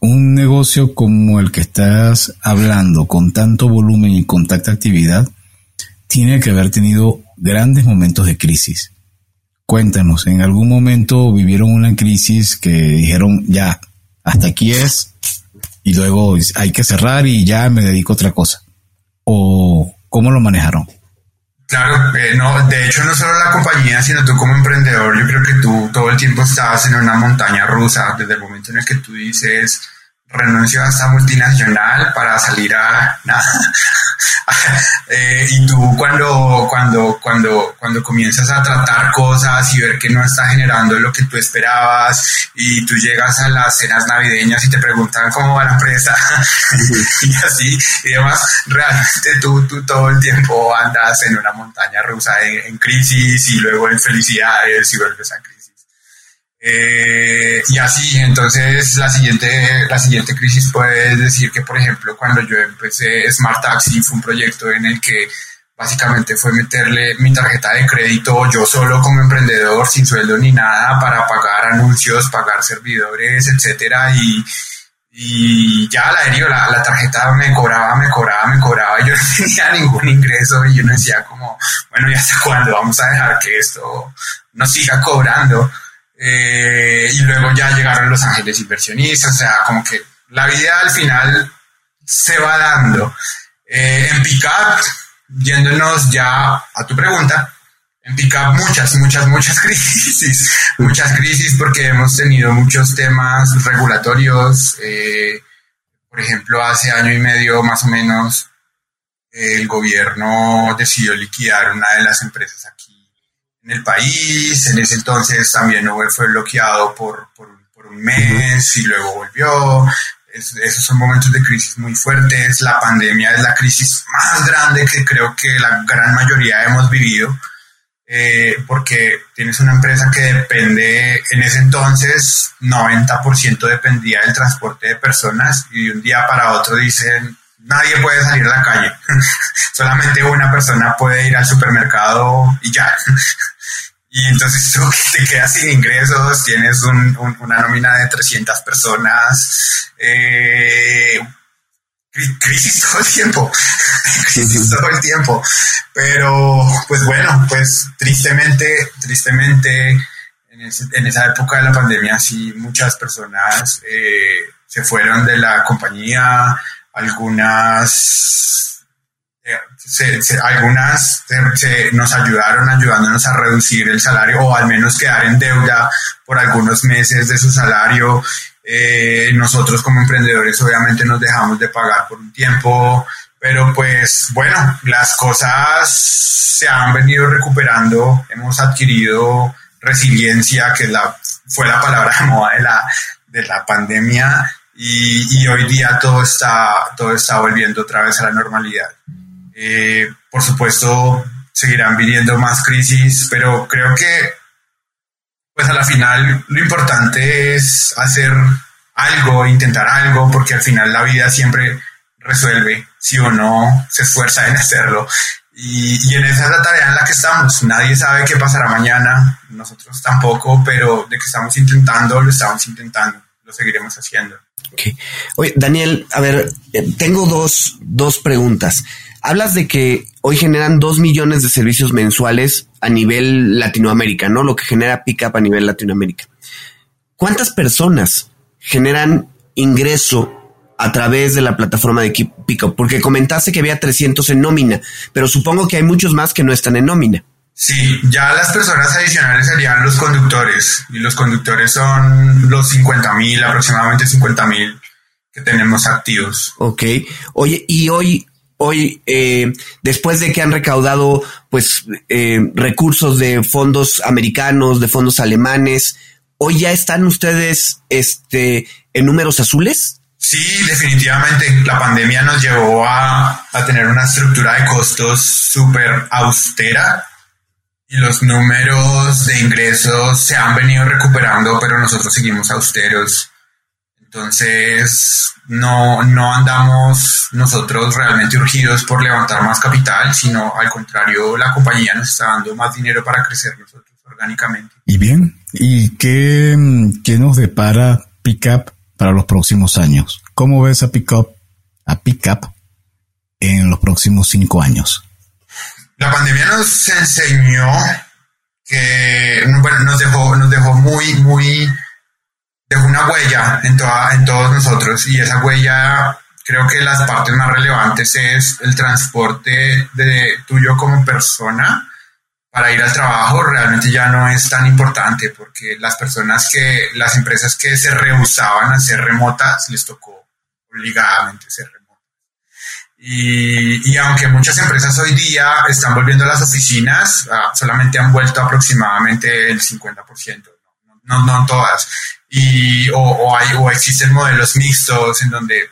un negocio como el que estás hablando, con tanto volumen y con tanta actividad, tiene que haber tenido grandes momentos de crisis. Cuéntanos, ¿en algún momento vivieron una crisis que dijeron, ya, hasta aquí es, y luego hay que cerrar y ya me dedico a otra cosa? ¿O cómo lo manejaron? Claro, eh, no, de hecho no solo la compañía, sino tú como emprendedor, yo creo que tú todo el tiempo estás en una montaña rusa, desde el momento en el que tú dices, renuncio a esta multinacional para salir a nada. Eh, y tú cuando, cuando, cuando, cuando comienzas a tratar cosas y ver que no está generando lo que tú esperabas y tú llegas a las cenas navideñas y te preguntan cómo va la empresa y así y demás, realmente tú, tú todo el tiempo andas en una montaña rusa en crisis y luego en felicidades y vuelves a crisis. Eh, y así, entonces la siguiente, la siguiente crisis puede decir que, por ejemplo, cuando yo empecé Smart Taxi fue un proyecto en el que básicamente fue meterle mi tarjeta de crédito yo solo como emprendedor, sin sueldo ni nada, para pagar anuncios, pagar servidores, etcétera, y, ya la, la tarjeta me cobraba, me cobraba, me cobraba, yo no tenía ningún ingreso y yo no decía como, bueno, ¿y hasta cuándo vamos a dejar que esto nos siga cobrando? Eh, y luego ya llegaron los ángeles inversionistas, o sea, como que la vida al final se va dando. Eh, en Pickup, yéndonos ya a tu pregunta, en Pickup muchas, muchas, muchas crisis, muchas crisis porque hemos tenido muchos temas regulatorios. Eh, por ejemplo, hace año y medio más o menos, el gobierno decidió liquidar una de las empresas aquí en el país. En ese entonces también Uber fue bloqueado por, por, un mes y luego volvió. esos son momentos de crisis muy fuertes. La pandemia es la crisis más grande que creo que la gran mayoría hemos vivido. Eh, porque tienes una empresa que depende, en ese entonces 90% dependía del transporte de personas y de un día para otro dicen nadie puede salir a la calle. Solamente una persona puede ir al supermercado y ya. Y entonces tú te quedas sin ingresos, tienes una nómina de 300 personas, eh, crisis todo el tiempo, crisis todo el tiempo. Pero, pues bueno, pues tristemente, tristemente, en, esa época de la pandemia, sí, muchas personas eh, se fueron de la compañía, algunas algunas nos ayudaron ayudándonos a reducir el salario o al menos quedar en deuda por algunos meses de su salario. Eh, nosotros como emprendedores obviamente nos dejamos de pagar por un tiempo, pero pues bueno, las cosas se han venido recuperando, hemos adquirido resiliencia, que la, fue la palabra de moda de la, de la pandemia, y, y, hoy día todo está, todo está volviendo otra vez a la normalidad. Eh, por supuesto, seguirán viniendo más crisis, pero creo que, pues a la final, lo importante es hacer algo, intentar algo, porque al final la vida siempre resuelve si uno se esfuerza en hacerlo. Y, y, en esa es la tarea en la que estamos. Nadie sabe qué pasará mañana, nosotros tampoco, pero de que estamos intentando, lo estamos intentando, lo seguiremos haciendo. Oye, Daniel, a ver, eh, tengo dos, dos preguntas. Hablas de que hoy generan dos millones de servicios mensuales a nivel Latinoamérica, ¿no? Lo que genera Pickup a nivel Latinoamérica. ¿Cuántas personas generan ingreso a través de la plataforma de Pickup? Porque comentaste que había 300 en nómina, pero supongo que hay muchos más que no están en nómina. Sí, ya las personas adicionales serían los conductores y los conductores son los 50 mil, aproximadamente 50 mil que tenemos activos. Ok. Oye, y hoy, hoy, eh, después de que han recaudado, pues, eh, recursos de fondos americanos, de fondos alemanes, hoy ya están ustedes, este, en números azules. Sí, definitivamente. La pandemia nos llevó a, a tener una estructura de costos súper austera y los números de ingresos se han venido recuperando, pero nosotros seguimos austeros. Entonces, no, no andamos nosotros realmente urgidos por levantar más capital, sino al contrario, la compañía nos está dando más dinero para crecer nosotros orgánicamente. Y bien, ¿y qué, qué nos depara Pickup para los próximos años? ¿Cómo ves a Pickup, a Pickup en los próximos cinco años? La pandemia nos enseñó que, bueno, nos dejó, nos dejó muy, muy, dejó una huella en, toda, en todos nosotros y esa huella creo que las partes más relevantes es el transporte de tuyo como persona para ir al trabajo realmente ya no es tan importante porque las personas que, las empresas que se rehusaban a ser remotas les tocó obligadamente ser remotas. Y, aunque muchas empresas hoy día están volviendo a las oficinas, ah, solamente han vuelto aproximadamente el 50%, no, no, todas. Y, o, hay, o existen modelos mixtos en donde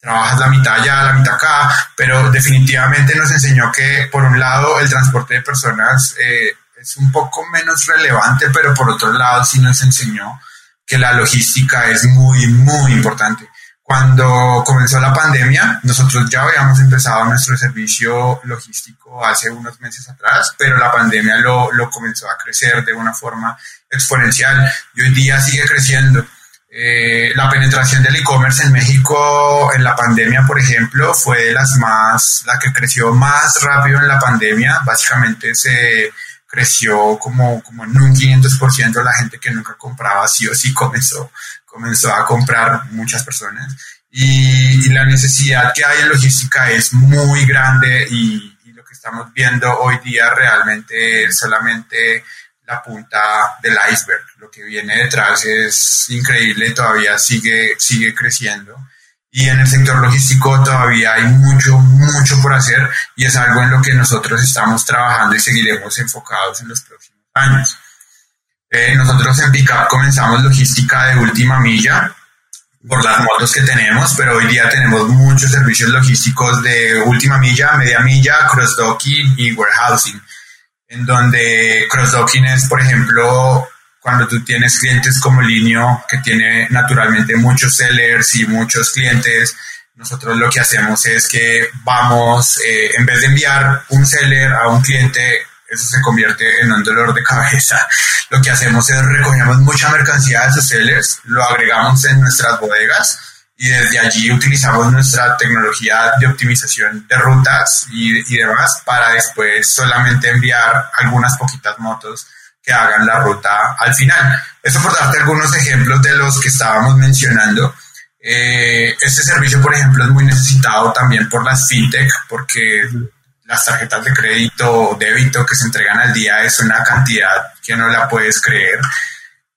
trabajas la mitad allá, la mitad acá, pero definitivamente nos enseñó que, por un lado, el transporte de personas eh, es un poco menos relevante, pero por otro lado, sí nos enseñó que la logística es muy, muy importante. Cuando comenzó la pandemia, nosotros ya habíamos empezado nuestro servicio logístico hace unos meses atrás, pero la pandemia lo, lo comenzó a crecer de una forma exponencial y hoy día sigue creciendo. Eh, la penetración del e-commerce en México en la pandemia, por ejemplo, fue las más, la que creció más rápido en la pandemia. Básicamente se creció como, como en un 500% la gente que nunca compraba sí o sí comenzó comenzó a comprar muchas personas y, la necesidad que hay en logística es muy grande y, lo que estamos viendo hoy día realmente es solamente la punta del iceberg. Lo que viene detrás es increíble, todavía sigue, sigue creciendo. Y en el sector logístico todavía hay mucho, mucho por hacer y es algo en lo que nosotros estamos trabajando y seguiremos enfocados en los próximos años. Eh, nosotros en Pickup comenzamos logística de última milla por las motos que tenemos, pero hoy día tenemos muchos servicios logísticos de última milla, media milla, cross-docking y warehousing, en donde cross-docking es, por ejemplo, cuando tú tienes clientes como Linio, que tiene naturalmente muchos sellers y muchos clientes nosotros lo que hacemos es que vamos, eh, en vez de enviar un seller a un cliente, eso se convierte en un dolor de cabeza. Lo que hacemos es recogemos mucha mercancía de esos sellers, lo agregamos en nuestras bodegas y desde allí utilizamos nuestra tecnología de optimización de rutas y, y demás para después solamente enviar algunas poquitas motos que hagan la ruta al final. Eso por darte algunos ejemplos de los que estábamos mencionando. Eh, este servicio, por ejemplo, es muy necesitado también por las fintech porque las tarjetas de crédito o débito que se entregan al día es una cantidad que no la puedes creer.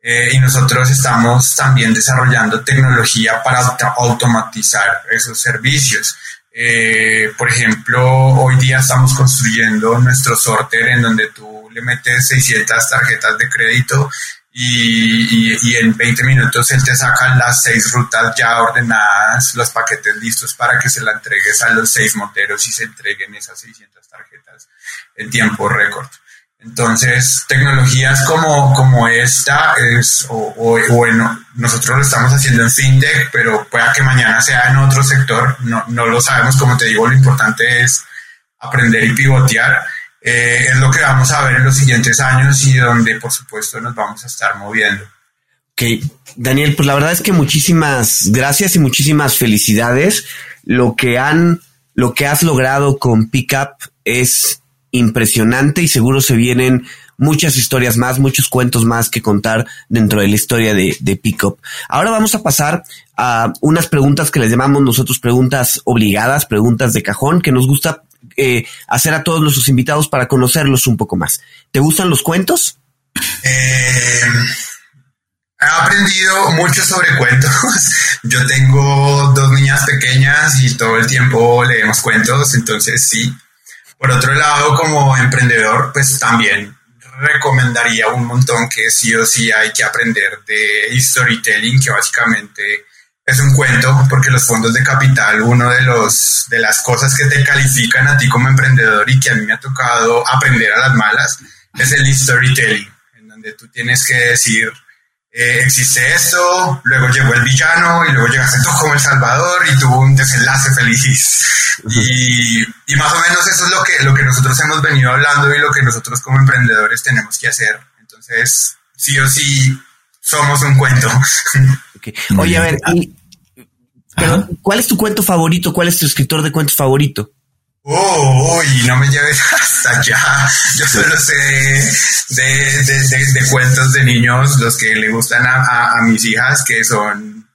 Eh, y nosotros estamos también desarrollando tecnología para automatizar esos servicios. Eh, por ejemplo, hoy día estamos construyendo nuestro sorter en donde tú le metes 600 tarjetas de crédito y, en 20 minutos él te saca las seis rutas ya ordenadas, los paquetes listos para que se la entregues a los seis moteros y se entreguen esas 600 tarjetas en tiempo récord. Entonces, tecnologías como, como esta es, o, bueno, nosotros lo estamos haciendo en FinTech, pero pueda que mañana sea en otro sector, no, no lo sabemos, como te digo, lo importante es aprender y pivotear. Eh, es lo que vamos a ver en los siguientes años y donde, por supuesto, nos vamos a estar moviendo. Ok, Daniel, pues la verdad es que muchísimas gracias y muchísimas felicidades. Lo que han, lo que has logrado con Pickup es impresionante y seguro se vienen muchas historias más, muchos cuentos más que contar dentro de la historia de, de Pickup. Ahora vamos a pasar a unas preguntas que les llamamos nosotros preguntas obligadas, preguntas de cajón, que nos gusta eh, hacer a todos nuestros invitados para conocerlos un poco más. ¿Te gustan los cuentos? Eh, he aprendido mucho sobre cuentos. Yo tengo dos niñas pequeñas y todo el tiempo leemos cuentos, entonces sí, por otro lado, como emprendedor, pues también recomendaría un montón que sí o sí hay que aprender de storytelling, que básicamente es un cuento, porque los fondos de capital, uno de los de las cosas que te califican a ti como emprendedor y que a mí me ha tocado aprender a las malas, es el storytelling, en donde tú tienes que decir eh, existe esto, luego llegó el villano y luego llegaste tú como el salvador y tuvo un desenlace feliz. Y, y, más o menos eso es lo que, lo que nosotros hemos venido hablando y lo que nosotros como emprendedores tenemos que hacer. Entonces, sí o sí, somos un cuento. Oye, a ver, pero, ¿cuál es tu cuento favorito? ¿Cuál es tu escritor de cuentos favorito? Oh, uy, no me lleves hasta allá. Yo solo sé de, cuentos de niños, los que le gustan a, mis hijas, que son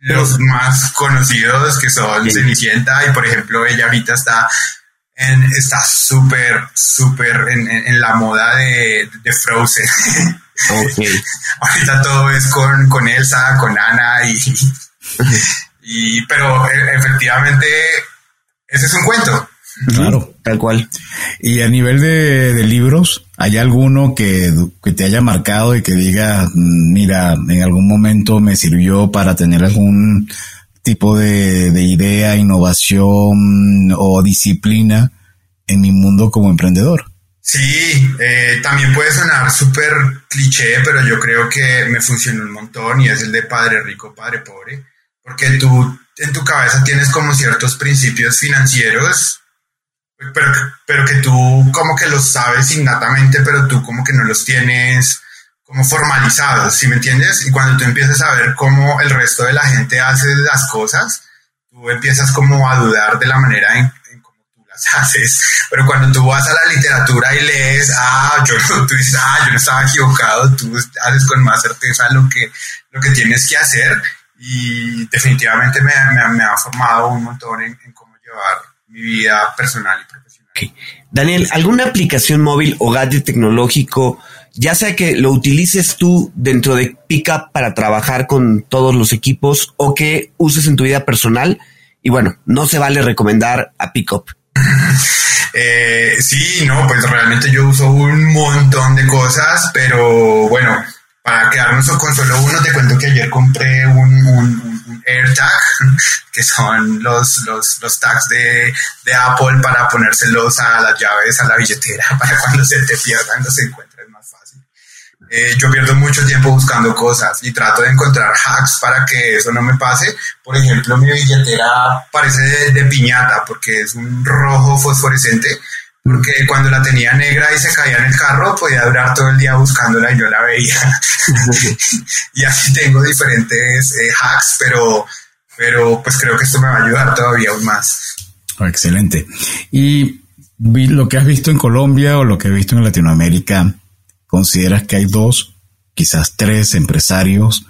los más conocidos, que son Cenicienta, y por ejemplo, ella ahorita está en, está súper, súper en, la moda de, Frozen. ahorita todo es con, con Elsa, con Ana, y, y pero e, efectivamente, ese es un cuento Claro. Tal cual. Y a nivel de, libros, ¿hay alguno que, te haya marcado y que diga, mm, mira, en algún momento me sirvió para tener algún tipo de, idea, innovación o disciplina en mi mundo como emprendedor? Sí, eh, también puede sonar súper cliché, pero yo creo que me funcionó un montón y es el de padre rico, padre pobre, porque tú en tu cabeza tienes como ciertos principios financieros pero, pero que tú como que los sabes innatamente, pero tú como que no los tienes como formalizados, ¿sí me entiendes? Y cuando tú empiezas a ver cómo el resto de la gente hace las cosas, tú empiezas como a dudar de la manera en, cómo tú las haces. Pero cuando tú vas a la literatura y lees, ah, yo no, tú dices, ah, yo no estaba equivocado, tú haces con más certeza lo que, lo que tienes que hacer y definitivamente me, me, ha formado un montón en, en cómo llevar mi vida personal y profesional. Daniel, ¿alguna aplicación móvil o gadget tecnológico, ya sea que lo utilices tú dentro de Pickup para trabajar con todos los equipos o que uses en tu vida personal? Y bueno, no se vale recomendar a Pickup. Eh, sí, no, pues realmente yo uso un montón de cosas, pero bueno, para quedarnos con solo uno, te cuento que ayer compré un, un, AirTag, que son los, los, los tags de, de, Apple para ponérselos a las llaves, a la billetera, para cuando se te pierdan los encuentres más fácil. eh, yo pierdo mucho tiempo buscando cosas y trato de encontrar hacks para que eso no me pase. Por ejemplo, mi billetera parece de, piñata porque es un rojo fosforescente. Porque cuando la tenía negra y se caía en el carro, podía durar todo el día buscándola y yo la veía. y así tengo diferentes eh, hacks, pero, pero pues creo que esto me va a ayudar todavía aún más. Oh, excelente. Y lo que has visto en Colombia o lo que has visto en Latinoamérica, consideras que hay dos, quizás tres empresarios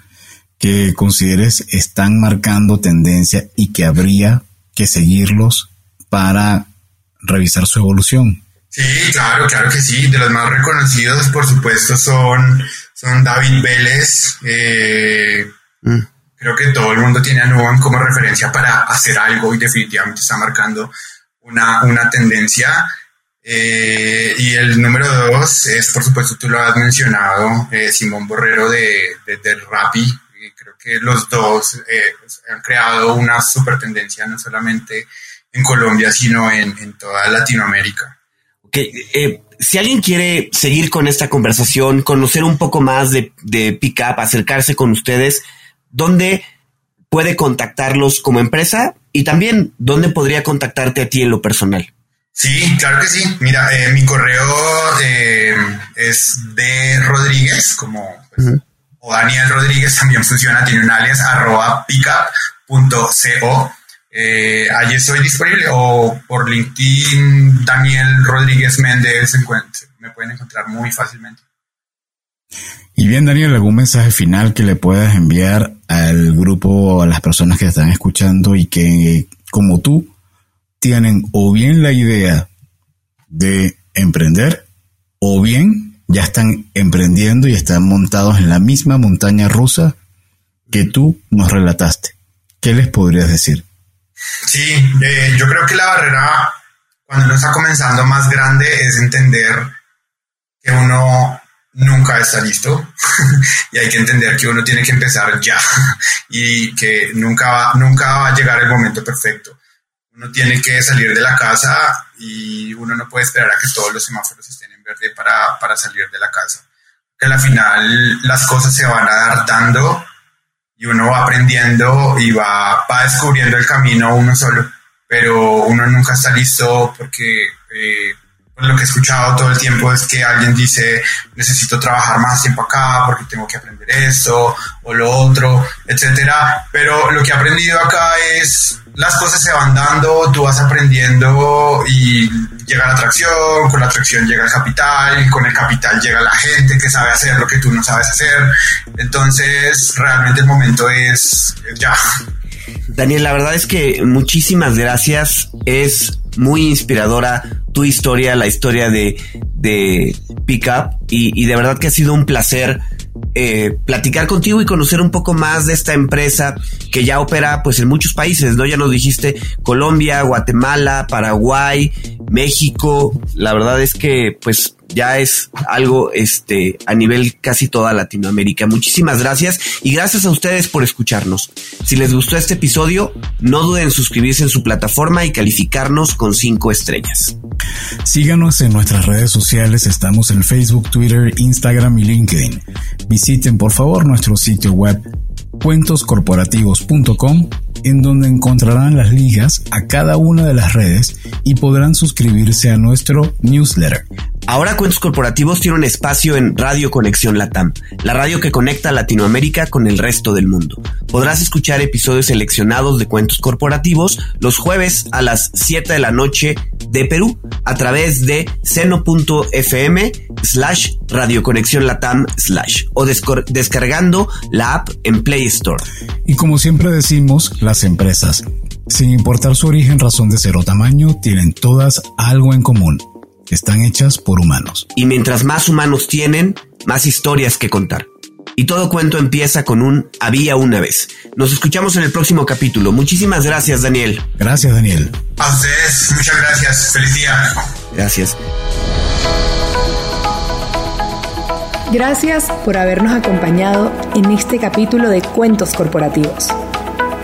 que consideres están marcando tendencia y que habría que seguirlos para revisar su evolución? Sí, claro, claro que sí. De los más reconocidos, por supuesto, son, son David Vélez. Eh, mm. Creo que todo el mundo tiene a Nuban como referencia para hacer algo y definitivamente está marcando una, una tendencia. Eh, y el número dos es, por supuesto, tú lo has mencionado, eh, Simón Borrero de, de, Rappi. creo que los dos han creado una super tendencia, no solamente en Colombia, sino en, en toda Latinoamérica. Okay. si alguien quiere seguir con esta conversación, conocer un poco más de, de Pickup, acercarse con ustedes, ¿dónde puede contactarlos como empresa? Y también, ¿dónde podría contactarte a ti en lo personal? Sí, claro que sí. Mira, eh, mi correo eh, es de Rodríguez, como pues, o Daniel Rodríguez también funciona, tiene un alias arroba pickup.co. Eh, allí estoy disponible o por LinkedIn Daniel Rodríguez Méndez me pueden encontrar muy fácilmente. Y bien, Daniel, ¿algún mensaje final que le puedas enviar al grupo o a las personas que están escuchando y que, como tú, tienen o bien la idea de emprender o bien ya están emprendiendo y están montados en la misma montaña rusa que tú nos relataste. ¿Qué les podrías decir? Sí, eh, yo creo que la barrera cuando uno está comenzando más grande es entender que uno nunca está listo y hay que entender que uno tiene que empezar ya y que nunca nunca va a llegar el momento perfecto uno tiene que salir de la casa y uno no puede esperar a que todos los semáforos estén en verde para, para salir de la casa. Que al final las cosas se van a dar dando y uno va aprendiendo y va, va descubriendo el camino uno solo, pero uno nunca está listo porque eh, lo que he escuchado todo el tiempo es que alguien dice, necesito trabajar más tiempo acá porque tengo que aprender esto o lo otro, etcétera. Pero lo que he aprendido acá es las cosas se van dando, tú vas aprendiendo y llega la atracción, con la atracción llega el capital, con el capital llega la gente que sabe hacer lo que tú no sabes hacer. Entonces, realmente el momento es ya. Daniel, la verdad es que muchísimas gracias. Es muy inspiradora tu historia, la historia de, de Pickup y, y de verdad que ha sido un placer eh, platicar contigo y conocer un poco más de esta empresa que ya opera pues en muchos países, ¿no? Ya nos dijiste Colombia, Guatemala, Paraguay, México. La verdad es que pues ya es algo este a nivel casi toda Latinoamérica. Muchísimas gracias y gracias a ustedes por escucharnos. Si les gustó este episodio, no duden en suscribirse en su plataforma y calificarnos con cinco estrellas. Síganos en nuestras redes sociales, estamos en Facebook, Twitter, Instagram y LinkedIn. Visiten por favor nuestro sitio web cuentoscorporativos.com en donde encontrarán las ligas a cada una de las redes y podrán suscribirse a nuestro newsletter. Ahora Cuentos Corporativos tiene un espacio en Radio Conexión Latam, la radio que conecta Latinoamérica con el resto del mundo. Podrás escuchar episodios seleccionados de Cuentos Corporativos los jueves a las 7 de la noche de Perú a través de seno.fm slash Radio Conexión Latam slash o descargando la app en Play Store. Y como siempre decimos, las empresas, sin importar su origen, razón de ser o tamaño, tienen todas algo en común están hechas por humanos. Y mientras más humanos tienen, más historias que contar. Y todo cuento empieza con un había una vez. Nos escuchamos en el próximo capítulo. Muchísimas gracias, Daniel. Gracias, Daniel. A ustedes, muchas gracias. Feliz día. Gracias. Gracias por habernos acompañado en este capítulo de Cuentos Corporativos.